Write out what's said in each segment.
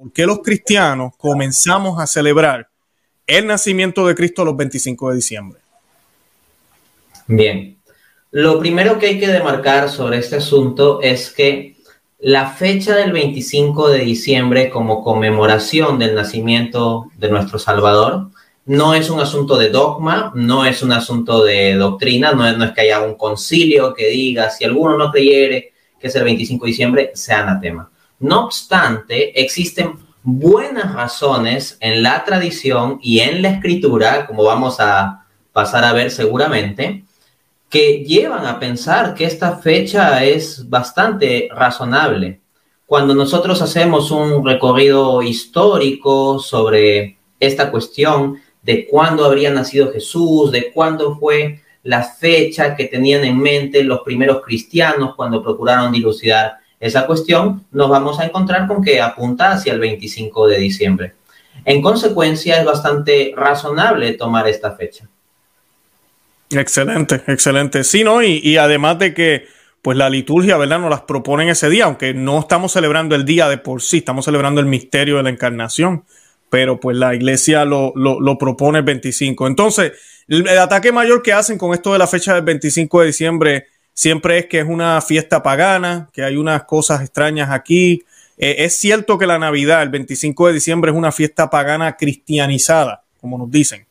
¿Por qué los cristianos comenzamos a celebrar el nacimiento de Cristo los 25 de diciembre? Bien, lo primero que hay que demarcar sobre este asunto es que la fecha del 25 de diciembre como conmemoración del nacimiento de nuestro Salvador no es un asunto de dogma, no es un asunto de doctrina, no es, no es que haya un concilio que diga si alguno no creyere que es el 25 de diciembre, sea anatema. No obstante, existen buenas razones en la tradición y en la escritura, como vamos a pasar a ver seguramente, que llevan a pensar que esta fecha es bastante razonable. Cuando nosotros hacemos un recorrido histórico sobre esta cuestión de cuándo habría nacido Jesús, de cuándo fue la fecha que tenían en mente los primeros cristianos cuando procuraron dilucidar esa cuestión, nos vamos a encontrar con que apunta hacia el 25 de diciembre. En consecuencia, es bastante razonable tomar esta fecha. Excelente, excelente. Sí, ¿no? Y, además de que, pues la liturgia, ¿verdad? Nos las propone ese día, aunque no estamos celebrando el día de por sí, estamos celebrando el misterio de la encarnación, pero pues la iglesia lo, lo, propone el 25. Entonces, el, el, ataque mayor que hacen con esto de la fecha del 25 de diciembre siempre es que es una fiesta pagana, que hay unas cosas extrañas aquí. Eh, es cierto que la Navidad, el 25 de diciembre, es una fiesta pagana cristianizada, como nos dicen.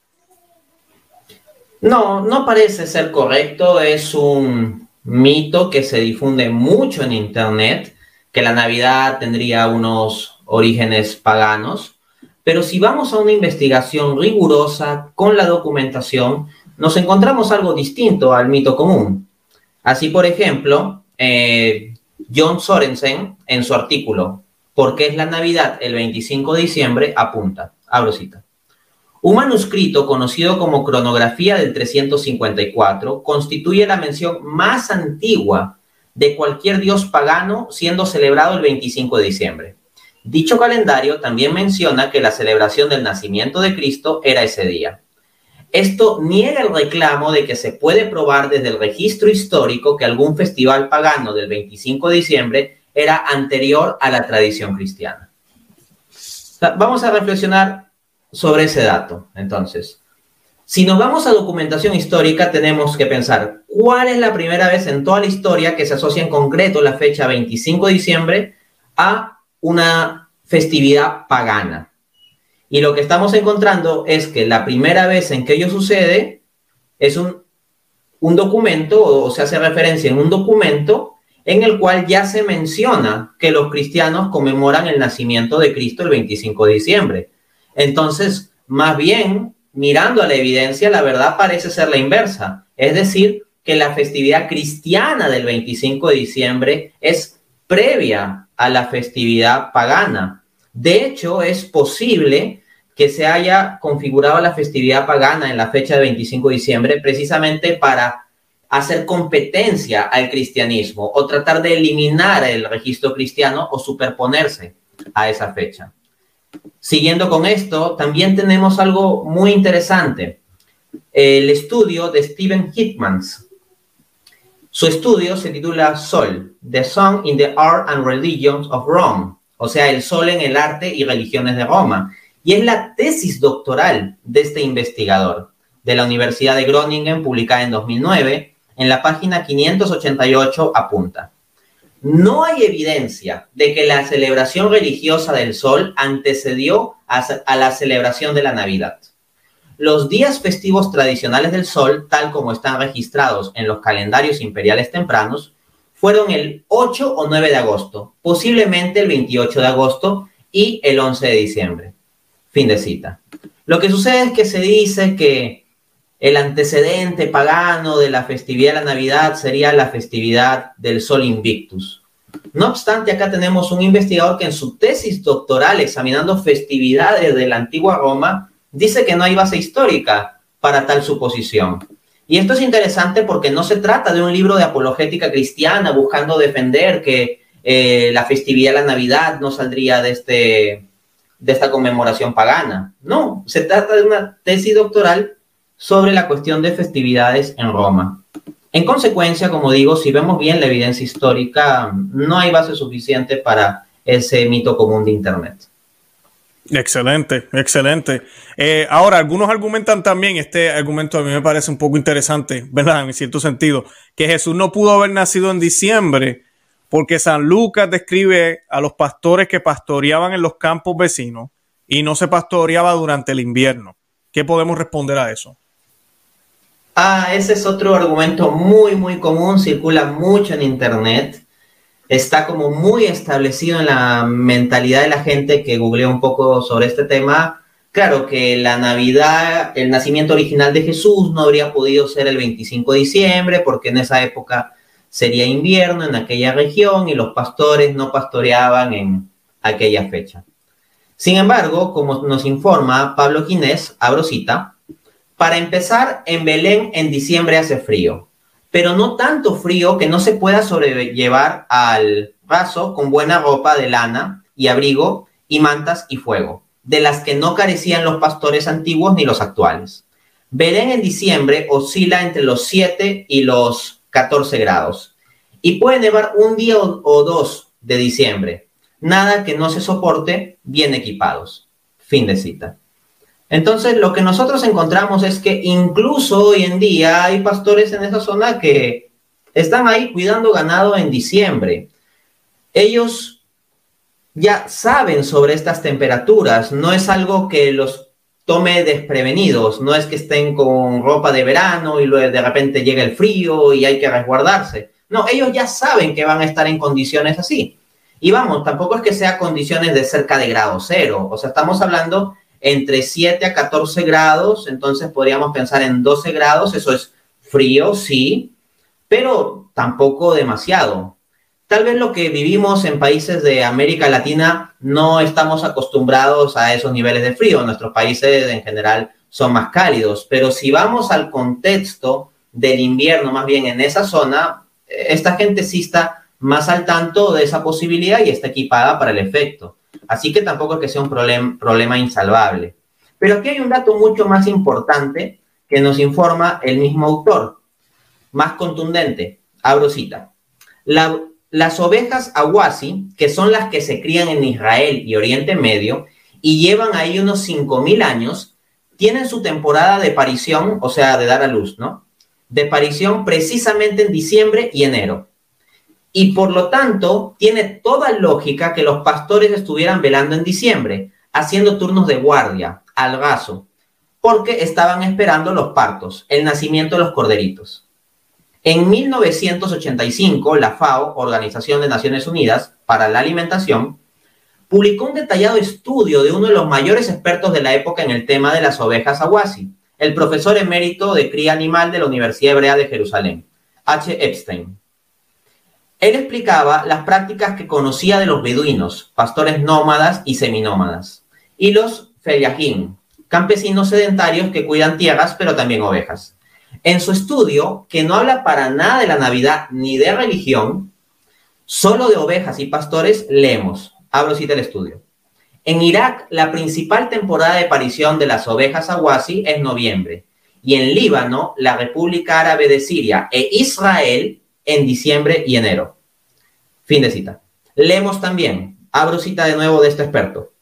No, no parece ser correcto. Es un mito que se difunde mucho en Internet, que la Navidad tendría unos orígenes paganos. Pero si vamos a una investigación rigurosa con la documentación, nos encontramos algo distinto al mito común. Así, por ejemplo, eh, John Sorensen, en su artículo ¿Por qué es la Navidad el 25 de diciembre? apunta, abro cita. Un manuscrito conocido como Cronografía del 354 constituye la mención más antigua de cualquier dios pagano siendo celebrado el 25 de diciembre. Dicho calendario también menciona que la celebración del nacimiento de Cristo era ese día. Esto niega el reclamo de que se puede probar desde el registro histórico que algún festival pagano del 25 de diciembre era anterior a la tradición cristiana. Vamos a reflexionar sobre ese dato. Entonces, si nos vamos a documentación histórica, tenemos que pensar cuál es la primera vez en toda la historia que se asocia en concreto la fecha 25 de diciembre a una festividad pagana. Y lo que estamos encontrando es que la primera vez en que ello sucede es un, un documento o se hace referencia en un documento en el cual ya se menciona que los cristianos conmemoran el nacimiento de Cristo el 25 de diciembre. Entonces, más bien, mirando a la evidencia, la verdad parece ser la inversa. Es decir, que la festividad cristiana del 25 de diciembre es previa a la festividad pagana. De hecho, es posible que se haya configurado la festividad pagana en la fecha de 25 de diciembre precisamente para hacer competencia al cristianismo o tratar de eliminar el registro cristiano o superponerse a esa fecha. Siguiendo con esto, también tenemos algo muy interesante. El estudio de Stephen Hitmans. Su estudio se titula Sol, The Song in the Art and Religions of Rome o sea, el sol en el arte y religiones de Roma. Y es la tesis doctoral de este investigador de la Universidad de Groningen, publicada en 2009. En la página 588 apunta. No hay evidencia de que la celebración religiosa del sol antecedió a, la celebración de la Navidad. Los días festivos tradicionales del sol, tal como están registrados en los calendarios imperiales tempranos, fueron el 8 o 9 de agosto, posiblemente el 28 de agosto y el 11 de diciembre. Fin de cita. Lo que sucede es que se dice que el antecedente pagano de la festividad de la Navidad sería la festividad del Sol Invictus. No obstante, acá tenemos un investigador que en su tesis doctoral examinando festividades de la antigua Roma dice que no hay base histórica para tal suposición. Y esto es interesante porque no se trata de un libro de apologética cristiana buscando defender que eh, la festividad de la Navidad no saldría de, este, de esta conmemoración pagana. No, se trata de una tesis doctoral sobre la cuestión de festividades en Roma. En consecuencia, como digo, si vemos bien la evidencia histórica, no hay base suficiente para ese mito común de Internet. Excelente, excelente. Eh, ahora, algunos argumentan también, este argumento a mí me parece un poco interesante, ¿verdad? En cierto sentido, que Jesús no pudo haber nacido en diciembre porque San Lucas describe a los pastores que pastoreaban en los campos vecinos y no se pastoreaba durante el invierno. ¿Qué podemos responder a eso? Ah, ese es otro argumento muy, muy común, circula mucho en Internet está como muy establecido en la mentalidad de la gente que googleó un poco sobre este tema. Claro que la Navidad, el nacimiento original de Jesús no habría podido ser el 25 de diciembre porque en esa época sería invierno en aquella región y los pastores no pastoreaban en aquella fecha. Sin embargo, como nos informa Pablo Ginés, abro cita, para empezar, en Belén en diciembre hace frío pero no tanto frío que no se pueda sobrellevar al paso con buena ropa de lana y abrigo y mantas y fuego, de las que no carecían los pastores antiguos ni los actuales. Belén en diciembre oscila entre los 7 y los 14 grados y puede nevar un día o dos de diciembre. Nada que no se soporte bien equipados. Fin de cita. Entonces, lo que nosotros encontramos es que incluso hoy en día hay pastores en esa zona que están ahí cuidando ganado en diciembre. Ellos ya saben sobre estas temperaturas, no es algo que los tome desprevenidos, no es que estén con ropa de verano y luego de repente llega el frío y hay que resguardarse. No, ellos ya saben que van a estar en condiciones así. Y vamos, tampoco es que sea condiciones de cerca de grado cero, o sea, estamos hablando entre 7 a 14 grados, entonces podríamos pensar en 12 grados, eso es frío, sí, pero tampoco demasiado. Tal vez lo que vivimos en países de América Latina no estamos acostumbrados a esos niveles de frío, nuestros países en general son más cálidos, pero si vamos al contexto del invierno, más bien en esa zona, esta gente sí está más al tanto de esa posibilidad y está equipada para el efecto. Así que tampoco es que sea un problema insalvable. Pero aquí hay un dato mucho más importante que nos informa el mismo autor, más contundente. Abro cita. Las ovejas awasi, que son las que se crían en Israel y Oriente Medio y llevan ahí unos 5.000 años, tienen su temporada de parición, o sea, de dar a luz, ¿no? De parición precisamente en diciembre y enero. Y por lo tanto, tiene toda lógica que los pastores estuvieran velando en diciembre, haciendo turnos de guardia, al gaso, porque estaban esperando los partos, el nacimiento de los corderitos. En 1985, la FAO, Organización de Naciones Unidas para la Alimentación, publicó un detallado estudio de uno de los mayores expertos de la época en el tema de las ovejas awasi, el profesor emérito de cría animal de la Universidad Hebrea de Jerusalén, H. Epstein. Él explicaba las prácticas que conocía de los beduinos, pastores nómadas y seminómadas, y los feyahim, campesinos sedentarios que cuidan tierras pero también ovejas. En su estudio, que no habla para nada de la Navidad ni de religión, solo de ovejas y pastores, leemos, abro cita el estudio. En Irak, la principal temporada de aparición de las ovejas awasi es noviembre, y en Líbano, la República Árabe de Siria e Israel en diciembre y enero. Fin de cita. Leemos también, abro cita de nuevo de este experto.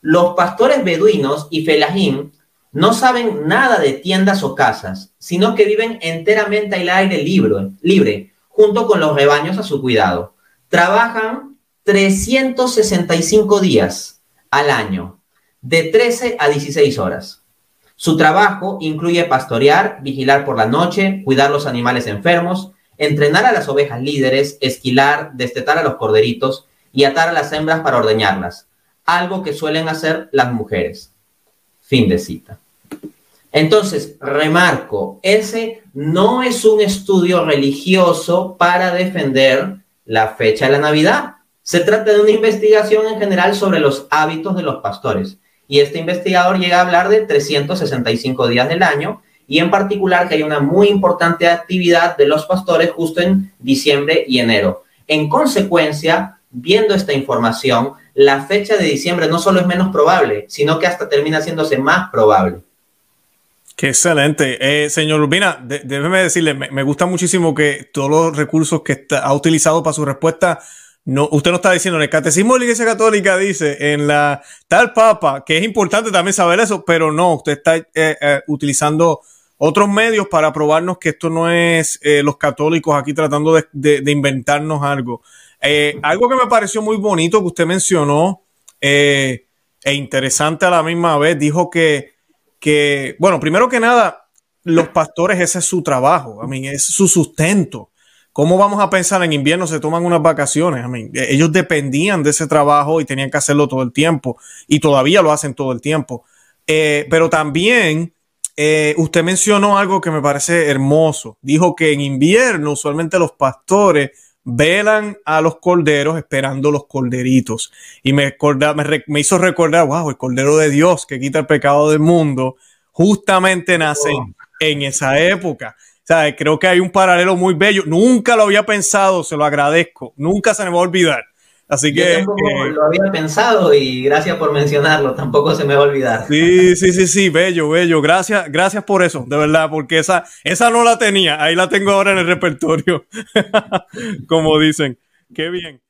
Los pastores beduinos y felahim no saben nada de tiendas o casas, sino que viven enteramente al aire libre, libre, junto con los rebaños a su cuidado. Trabajan 365 días al año, de 13 a 16 horas. Su trabajo incluye pastorear, vigilar por la noche, cuidar los animales enfermos, entrenar a las ovejas líderes, esquilar, destetar a los corderitos y atar a las hembras para ordeñarlas, algo que suelen hacer las mujeres. Fin de cita. Entonces, remarco, ese no es un estudio religioso para defender la fecha de la Navidad. Se trata de una investigación en general sobre los hábitos de los pastores. Y este investigador llega a hablar de 365 días del año y en particular que hay una muy importante actividad de los pastores justo en diciembre y enero. En consecuencia, viendo esta información, la fecha de diciembre no solo es menos probable, sino que hasta termina haciéndose más probable. Qué excelente. Eh, señor Urbina, déjeme decirle, me, gusta muchísimo que todos los recursos que ha utilizado para su respuesta no, usted no está diciendo en el catecismo de la Iglesia Católica dice en la tal papa, que es importante también saber eso, pero no, usted está eh, eh, utilizando otros medios para probarnos que esto no es los católicos aquí tratando de, inventarnos algo. algo que me pareció muy bonito que usted mencionó e interesante a la misma vez, dijo que, que, bueno, primero que nada, los pastores ese es su trabajo, a mí es su sustento. ¿Cómo vamos a pensar en invierno? Se toman unas vacaciones. ellos dependían de ese trabajo y tenían que hacerlo todo el tiempo y todavía lo hacen todo el tiempo. Eh, pero también eh, usted mencionó algo que me parece hermoso. Dijo que en invierno usualmente los pastores velan a los corderos esperando los corderitos. Y me, me, hizo recordar, wow, el cordero de Dios que quita el pecado del mundo, justamente nace en esa época sea, creo que hay un paralelo muy bello. Nunca lo había pensado, se lo agradezco. Nunca se me va a olvidar. Así que. Yo eh, lo había pensado y gracias por mencionarlo, tampoco se me va a olvidar. Sí, sí, sí, sí, bello, bello. Gracias, gracias por eso, de verdad, porque esa, esa no la tenía. Ahí la tengo ahora en el repertorio. Como dicen. Qué bien.